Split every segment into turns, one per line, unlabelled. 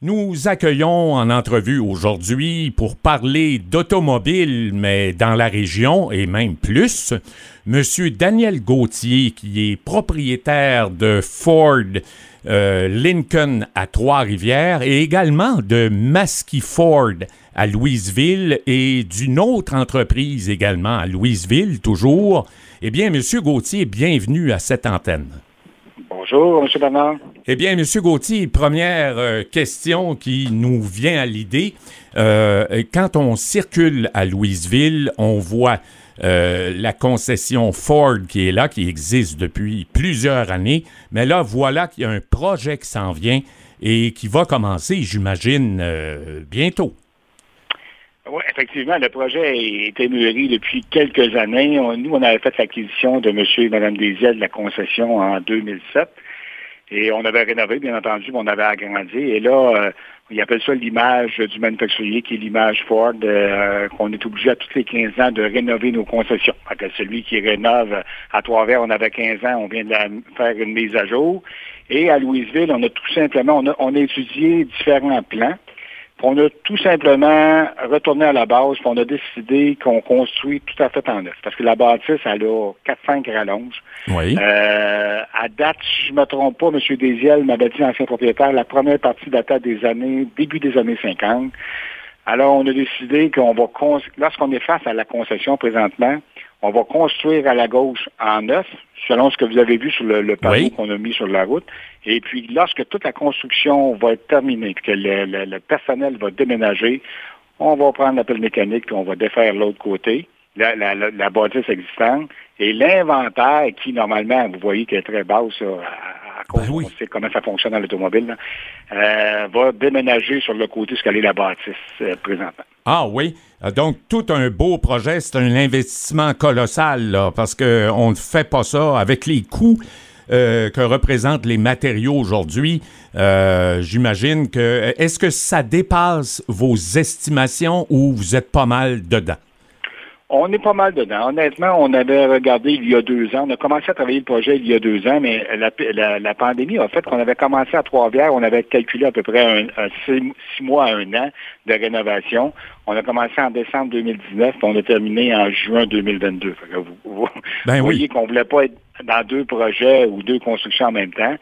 Nous accueillons en entrevue aujourd'hui pour parler d'automobile, mais dans la région et même plus, Monsieur Daniel Gauthier, qui est propriétaire de Ford euh, Lincoln à Trois-Rivières et également de Maskey Ford à Louisville et d'une autre entreprise également à Louisville, toujours. Eh bien, Monsieur Gauthier, bienvenue à cette antenne.
Bonjour, M. Bernard.
Eh bien, M. Gauthier, première euh, question qui nous vient à l'idée. Euh, quand on circule à Louisville, on voit euh, la concession Ford qui est là, qui existe depuis plusieurs années. Mais là, voilà qu'il y a un projet qui s'en vient et qui va commencer, j'imagine, bientôt.
Oui, effectivement, le projet a été mûri depuis quelques années. nous, on avait fait l'acquisition de M. et Mme Desiel de la concession en 2007. Et on avait rénové, bien entendu, mais on avait agrandi. Et là, euh, il appelle ça l'image du manufacturier, qui est l'image Ford, euh, qu'on est obligé à tous les 15 ans de rénover nos concessions. Que celui qui rénove à Trois-Rivières, on avait 15 ans, on vient de faire une mise à jour. Et à Louisville, on a tout simplement, on a étudié différents plans on a tout simplement retourné à la base, puis on a décidé qu'on construit tout à fait en neuf. Parce que la bâtisse, elle a 4-5 rallonges.
Oui.
Euh, à date, si je ne me trompe pas, M. Desiel m'avait dit, ancien propriétaire, la première partie date des années, début des années 50. Alors, on a décidé qu'on va, lorsqu'on est face à la concession présentement, on va construire à la gauche en neuf, selon ce que vous avez vu sur le, panneau qu'on a mis sur la route. Et puis, lorsque toute la construction va être terminée, que le, personnel va déménager, on va prendre l'appel mécanique et on va défaire l'autre côté, la, la, bâtisse existante. Et l'inventaire, qui normalement, vous voyez qu'il est très bas, ben on sait comment ça fonctionne dans l'automobile, euh, va déménager sur le côté ce qu'elle est la bâtisse euh, présentement.
Ah oui. Euh, donc, tout un beau projet, c'est un investissement colossal, là, parce qu'on ne fait pas ça avec les coûts euh, que représentent les matériaux aujourd'hui. Euh, j'imagine que. Est-ce que ça dépasse vos estimations ou vous êtes pas mal dedans?
On est pas mal dedans. Honnêtement, on avait regardé il y a deux ans. On a commencé à travailler le projet il y a deux ans, mais la, pandémie a fait qu'on avait commencé à Trois-Rivières. On avait calculé à peu près un, six, mois à un an de rénovation. On a commencé en décembre 2019, puis on a terminé en juin 2022. vous,
ben
voyez qu'on ne voulait pas être dans deux projets ou deux constructions en même temps.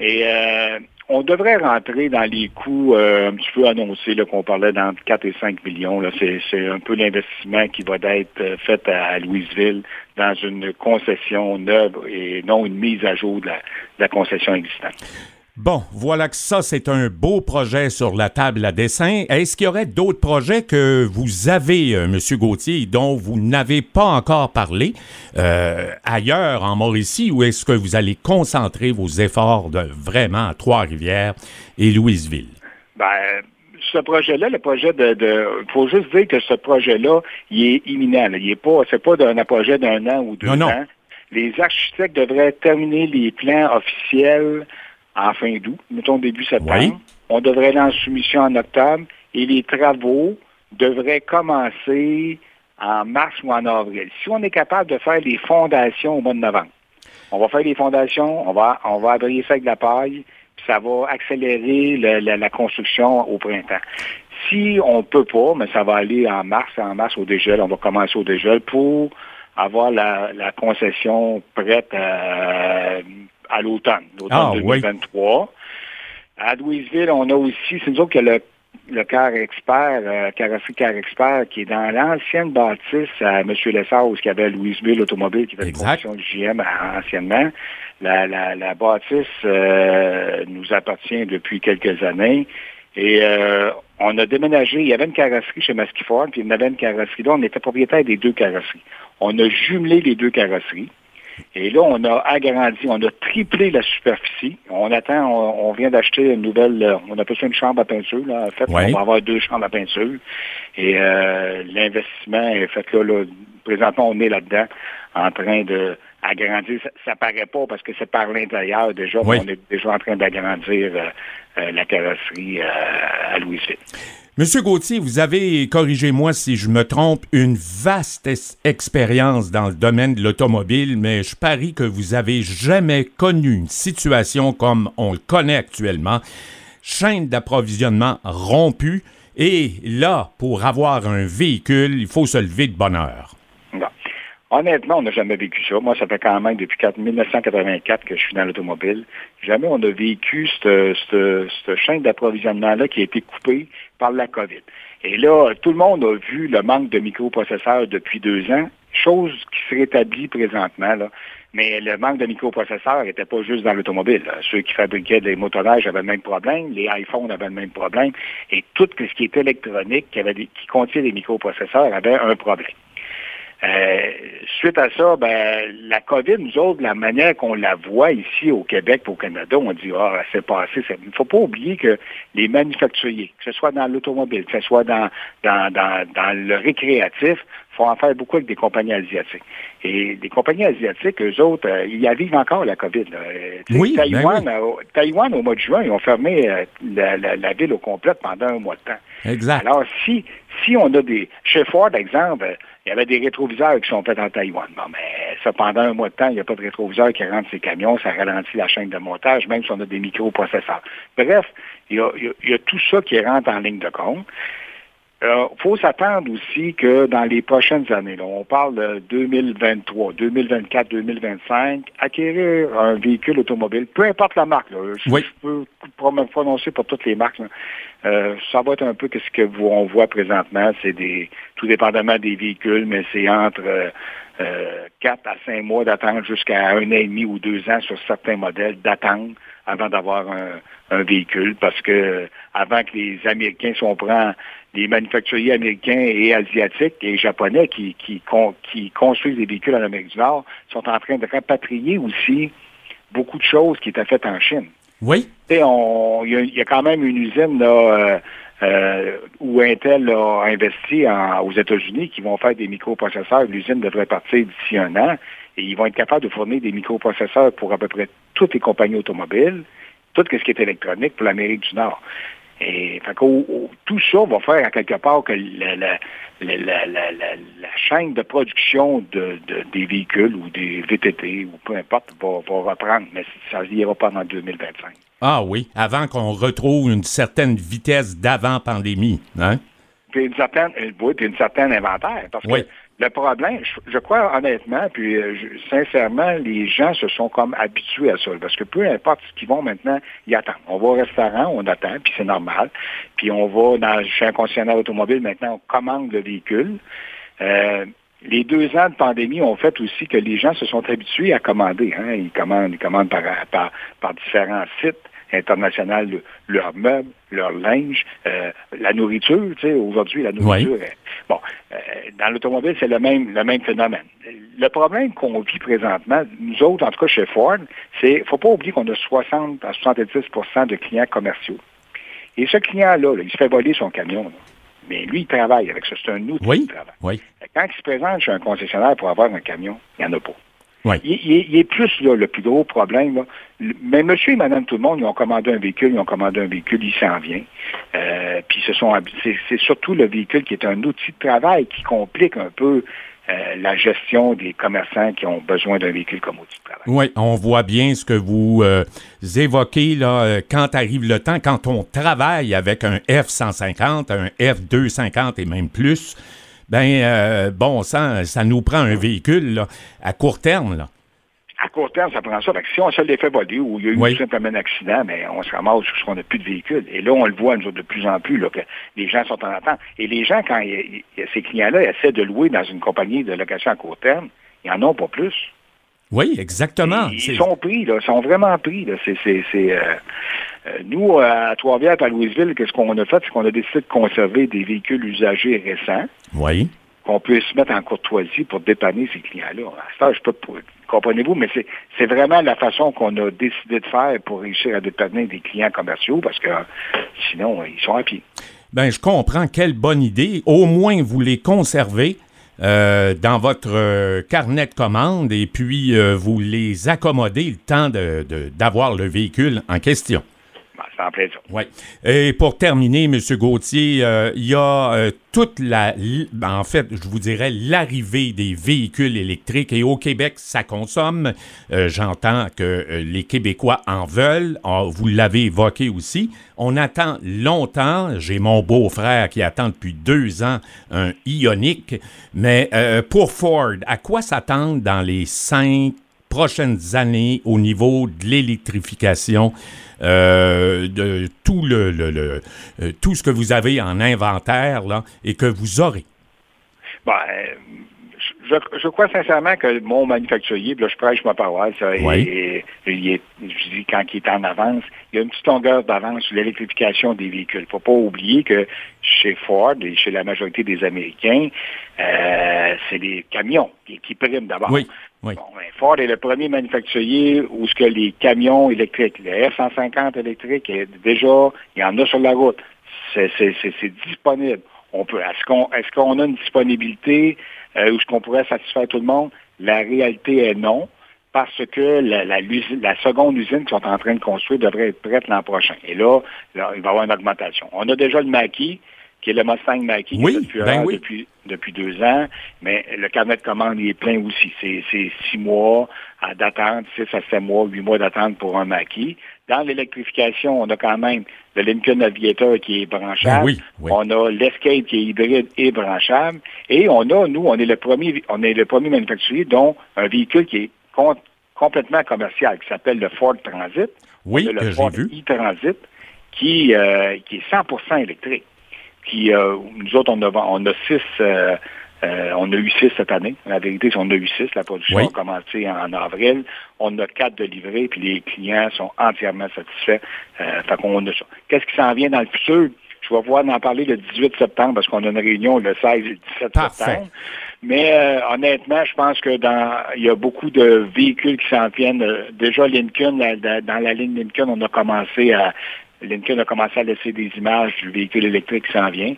Et euh, on devrait rentrer dans les coûts euh, un petit peu annoncés, qu'on parlait d'entre 4 et 5 millions. C'est un peu l'investissement qui va être euh, fait à, Louisville dans une concession neuve et non une mise à jour de la concession existante.
Bon, voilà que ça, c'est un beau projet sur la table à dessin. Est-ce qu'il y aurait d'autres projets que vous avez, euh, M. Gauthier, dont vous n'avez pas encore parlé euh, ailleurs en Mauricie, ou est-ce que vous allez concentrer vos efforts de, vraiment à Trois-Rivières et Louisville?
Ben, ce projet-là, le projet de, Il faut juste dire que ce projet-là, il est imminent. Il est pas, c'est pas un projet d'un an ou deux
non,
ans. Les architectes devraient terminer les plans officiels en fin d'août, mettons début septembre. On devrait aller en soumission en octobre et les travaux devraient commencer en mars ou en avril. Si on est capable de faire les fondations au mois de novembre, on va faire les fondations, on va, on va abrier ça avec de la paille, puis ça va accélérer la, construction au printemps. Si on ne peut pas, mais ça va aller en mars, en mars au dégel, on va commencer au dégel pour avoir la, concession prête à, à l'automne, l'automne 2023. Ah, à Louisville, on a aussi, c'est nous autres que le, le car expert, euh, carrosserie car expert, qui est dans l'ancienne bâtisse à M. Lessard, qui avait Louisville Automobile, qui une production du GM anciennement. La, la, la bâtisse euh, nous appartient depuis quelques années. Et euh, on a déménagé, il y avait une carrosserie chez Ford, puis il y avait une carrosserie là, on était propriétaire des deux carrosseries. On a jumelé les deux carrosseries. Et là, on a agrandi, on a triplé la superficie. On attend, on, vient d'acheter une nouvelle, euh, on a besoin une chambre à peinture. Là. En fait, on va avoir deux chambres à peinture. Et euh, l'investissement est fait là, Présentement, on est là-dedans, en train de agrandir. Ça, paraît pas parce que c'est par l'intérieur déjà, mais on est déjà en train d'agrandir euh, la carrosserie à Louisville.
Monsieur Gauthier, vous avez, corrigez-moi si je me trompe, une vaste expérience dans le domaine de l'automobile, mais je parie que vous avez jamais connu une situation comme on le connaît actuellement. chaîne d'approvisionnement rompue. Et là, pour avoir un véhicule, il faut se lever de bonne heure.
Honnêtement, on n'a jamais vécu ça. Moi, ça fait quand même depuis 1984 que je suis dans l'automobile. Jamais on a vécu cette, chaîne d'approvisionnement-là qui a été coupée la COVID. Et là, tout le monde a vu le manque de microprocesseurs depuis deux ans, chose qui se rétablit présentement. Là. Mais le manque de microprocesseurs n'était pas juste dans l'automobile. Ceux qui fabriquaient des motonnages avaient le même problème, les iPhones avaient le même problème, et tout ce qui est électronique, qui, avait qui contient des microprocesseurs, avait un problème. Euh, suite à ça, ben, la COVID, nous autres, la manière qu'on la voit ici au Québec au Canada, on dit, ah, c'est passé. Il ne faut pas oublier que les manufacturiers, que ce soit dans l'automobile, que ce soit dans, dans, dans, dans le récréatif, faut en faire beaucoup avec des compagnies asiatiques. Et des compagnies asiatiques, eux autres, euh, ils y vivent encore la COVID.
Euh, oui, ben
Taïwan, Taïwan, au mois de juin, ils ont fermé la, la, ville au complet pendant un mois de temps.
Exact.
Alors, si, si on a des... Chez Ford, exemple, il y avait des rétroviseurs qui sont faits en Taïwan. Bon, mais ça, pendant un mois de temps, il n'y a pas de rétroviseur qui rentre ces camions, ça ralentit la chaîne de montage, même si on a des microprocesseurs. Bref, il y a, il y a tout ça qui rentre en ligne de compte. Il euh, faut s'attendre aussi que dans les prochaines années, on parle de 2023, 2024, 2025, acquérir un véhicule automobile, peu importe la marque, je, peux prononcer pour toutes les marques, euh, ça va être un peu ce que vous, on voit présentement, c'est des, tout dépendamment des véhicules, mais c'est entre euh, 4 à 5 mois d'attente jusqu'à un an et demi ou deux ans sur certains modèles d'attente avant d'avoir un, un, véhicule, parce que avant que les Américains, si on prend les manufacturiers américains et asiatiques et japonais qui, qui, qui construisent des véhicules en Amérique du Nord sont en train de rapatrier aussi beaucoup de choses qui étaient faites en Chine.
Oui.
Il y, a quand même une usine là, euh, euh, où Intel a investi aux États-Unis qui vont faire des microprocesseurs. L'usine devrait partir d'ici un an et ils vont être capables de fournir des microprocesseurs pour à peu près toutes les compagnies automobiles, tout ce qui est électronique pour l'Amérique du Nord. Et tout ça va faire à quelque part que la, chaîne de production de, des véhicules ou des VTT ou peu importe va, reprendre, mais ça n'ira pas en 2025.
Ah oui, avant qu'on retrouve une certaine vitesse d'avant-pandémie, hein?
Puis une certaine, une certaine inventaire. Parce que le problème, je, crois honnêtement, puis euh, sincèrement, les gens se sont comme habitués à ça. Parce que peu importe ce qu'ils vont maintenant, ils attendent. On va au restaurant, on attend, puis c'est normal. Puis on va dans, chez un concessionnaire automobile, maintenant, on commande le véhicule. Euh, les deux ans de pandémie ont fait aussi que les gens se sont habitués à commander. Hein. Ils commandent, ils commandent par, par, par différents sites international leurs meubles, leur linge, euh, la nourriture. Tu sais, aujourd'hui, la nourriture. bon, euh, dans l'automobile, c'est le même, le même phénomène. Le problème qu'on vit présentement, nous autres, en tout cas chez Ford, c'est, faut pas oublier qu'on a 60 à 70% de clients commerciaux. Et ce client-là, il se fait voler son camion. Mais lui, il travaille avec ça. C'est un outil de travail. Quand il se présente chez un concessionnaire pour avoir un camion, il n'y en a pas. Il, est plus le plus gros problème. Mais monsieur et madame tout le monde, ils ont commandé un véhicule, ils ont commandé un véhicule, il s'en vient. Euh, puis ce sont c'est surtout le véhicule qui est un outil de travail qui complique un peu euh, la gestion des commerçants qui ont besoin d'un véhicule comme outil de travail.
Oui, on voit bien ce que vous euh, évoquez là, quand arrive le temps, quand on travaille avec un F-150, un F-250 et même plus ben euh, bon ça, ça nous prend un véhicule à court terme. Là.
À court terme, ça prend ça. si on se les fait voler ou il y a eu simplement un accident, mais on se ramasse parce qu'on n'a plus de véhicule. Et là, on le voit nous, de plus en plus, là, que les gens sont en attente. Et les gens, quand ces clients-là essaient de louer dans une compagnie de location à court terme, ils n'en ont pas plus.
Oui, exactement.
Ils sont pris, là, ils sont vraiment pris. C'est, euh, euh, nous, à Trois-Rivières, à Louisville, qu'est-ce qu'on a fait? C'est qu'on a décidé de conserver des véhicules usagés récents.
Oui.
Qu'on puisse mettre en courtoisie pour dépanner ces clients-là. À je peux comprenez-vous, mais c'est vraiment la façon qu'on a décidé de faire pour réussir à dépanner des clients commerciaux parce que sinon, ils sont à pied.
Ben, je comprends. Quelle bonne idée. Au moins, vous les conservez. Euh, dans votre euh, carnet de commandes et puis vous les accommodez le temps d'avoir le véhicule en question. Oui. Et pour terminer, M. Gauthier, euh, il y a euh, toute la. En fait, je vous dirais l'arrivée des véhicules électriques. Et au Québec, ça consomme. Euh, j'entends que les Québécois en veulent. Ah, vous l'avez évoqué aussi. On attend longtemps. J'ai mon beau-frère qui attend depuis deux ans un Ioniq. Mais pour Ford, à quoi s'attendre dans les cinq prochaines années au niveau de l'électrification? Euh, de tout le, le, euh, tout ce que vous avez en inventaire là, et que vous aurez?
Ben, je, je, crois sincèrement que mon manufacturier, là, je prêche ma paroisse, et, il est, je dis, quand il est en avance, il y a une petite longueur d'avance sur l'électrification des véhicules. Il ne faut pas oublier que chez Ford et chez la majorité des Américains, euh, c'est des camions qui, qui priment d'abord.
Oui.
Bon, ben, Ford est le premier manufacturier où ce que les camions électriques, les F-150 électriques, déjà, il y en a sur la route. C'est disponible. On peut. Est-ce qu'on est-ce qu'on a une disponibilité euh, où ce qu'on pourrait satisfaire tout le monde? La réalité est non, parce que la, la, la seconde usine qu'ils sont en train de construire devrait être prête l'an prochain. Et là, là, il va y avoir une augmentation. On a déjà le maquis qui est le Mustang Mach-E,
oui,
qui
ben
oui. depuis, depuis deux ans, mais le carnet de commande il est plein aussi. C'est six mois d'attente, six à sept mois, huit mois d'attente pour un Mach-E. Dans l'électrification, on a quand même le Lincoln Aviator qui est branchable.
Ben oui,
On a l'Escape qui est hybride et branchable. Et on a, nous, on est le premier, on est le premier manufacturier dont un véhicule qui est complètement commercial, qui s'appelle le Ford Transit.
Oui,
le
que
Ford e-Transit, qui, euh, qui est 100% électrique qui, euh, nous autres, on a, on a six, euh, euh, on a eu six cette année. La vérité, c'est qu'on a eu six. La production
Oui.
a commencé en avril. On a quatre de livrés, puis les clients sont entièrement satisfaits. Euh, fait qu'on a ça. Qu'est-ce qui s'en vient dans le futur? Je vais pouvoir en parler le 18 septembre parce qu'on a une réunion le 16 et le 17
Parfait.
septembre. Mais euh, honnêtement, je pense que dans il y a beaucoup de véhicules qui s'en viennent. Euh, Déjà, Lincoln, la- la- dans la ligne Lincoln, on a commencé à Lincoln a commencé à laisser des images du véhicule électrique qui s'en vient.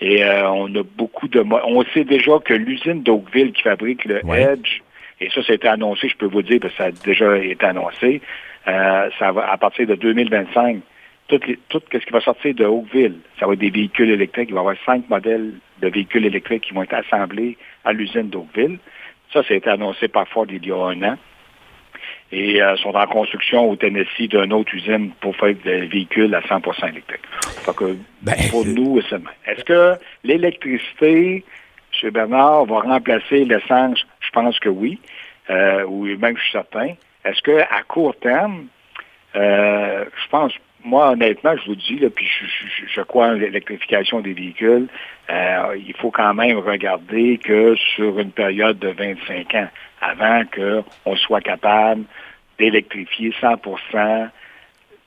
Et euh, on a beaucoup de... On sait déjà que l'usine d'Oakville qui fabrique le
Ouais.
Edge, et ça, ça a été annoncé, je peux vous dire, parce que ça a déjà été annoncé, euh, ça va à partir de 2025, tout, les- tout ce qui va sortir de Oakville, ça va être des véhicules électriques. Il va y avoir cinq modèles de véhicules électriques qui vont être assemblés à l'usine d'Oakville. Ça, ça a été annoncé par Ford il y a un an et euh, sont en construction au Tennessee d'une autre usine pour faire des véhicules à 100 électriques. Fait que
Ben,
pour nous, le même. Est-ce que l'électricité, M. Bernard, va remplacer l'essence? Je pense que oui, euh, ou même je suis certain. Est-ce que à court terme, euh, je pense, moi honnêtement, je vous dis, là, puis je, je- je crois en l'électrification des véhicules, euh, il faut quand même regarder que sur une période de 25 ans, avant qu'on soit capable d'électrifier 100%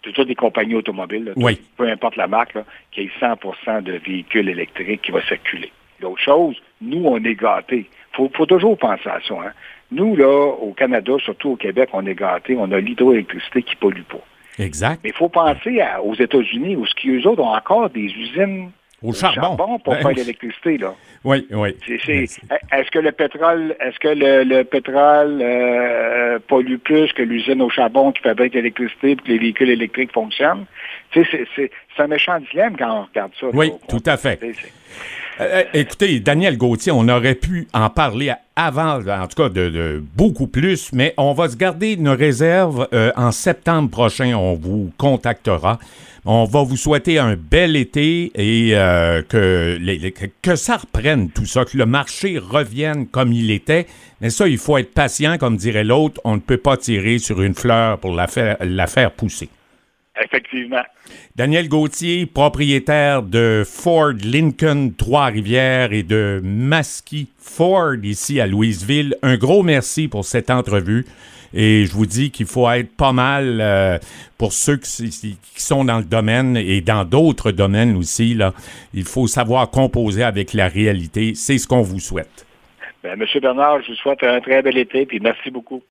de toutes les compagnies automobiles, là,
Oui.
peu importe la marque, qu'il y ait 100% de véhicules électriques qui vont circuler. L'autre chose, nous, on est gâtés. Il faut, faut toujours penser à ça. Hein. Nous, là, au Canada, surtout au Québec, on est gâtés. On a l'hydroélectricité qui pollue pas.
Exact.
Mais il faut penser à- aux États-Unis, où eux autres, ont encore des usines
Au charbon.
pour
Ben
faire l'électricité. là.
Oui, oui. Ben,
Est-ce que le pétrole, est-ce que le, le pétrole euh, pollue plus que l'usine au charbon qui fabrique l'électricité pour que les véhicules électriques fonctionnent? C'est- un méchant dilemme quand on regarde ça.
Oui, tout à fait.
C'est-
Euh, écoutez, Daniel Gauthier, on aurait pu en parler avant, en tout cas de, beaucoup plus, mais on va se garder une réserve. euh, en septembre prochain, on vous contactera. On va vous souhaiter un bel été et euh, que, que ça reprenne tout ça, que le marché revienne comme il était. Mais ça, il faut être patient, comme dirait l'autre. On ne peut pas tirer sur une fleur pour la faire pousser.
Effectivement.
Daniel Gauthier, propriétaire de Ford Lincoln Trois-Rivières et de Maskey Ford ici à Louisville. Un gros merci pour cette entrevue. Et je vous dis qu'il faut être pas mal euh, pour ceux qui, qui sont dans le domaine et dans d'autres domaines aussi. Là, il faut savoir composer avec la réalité. C'est ce qu'on vous souhaite.
Ben, Monsieur Bernard, je vous souhaite un très bel été, puis merci beaucoup.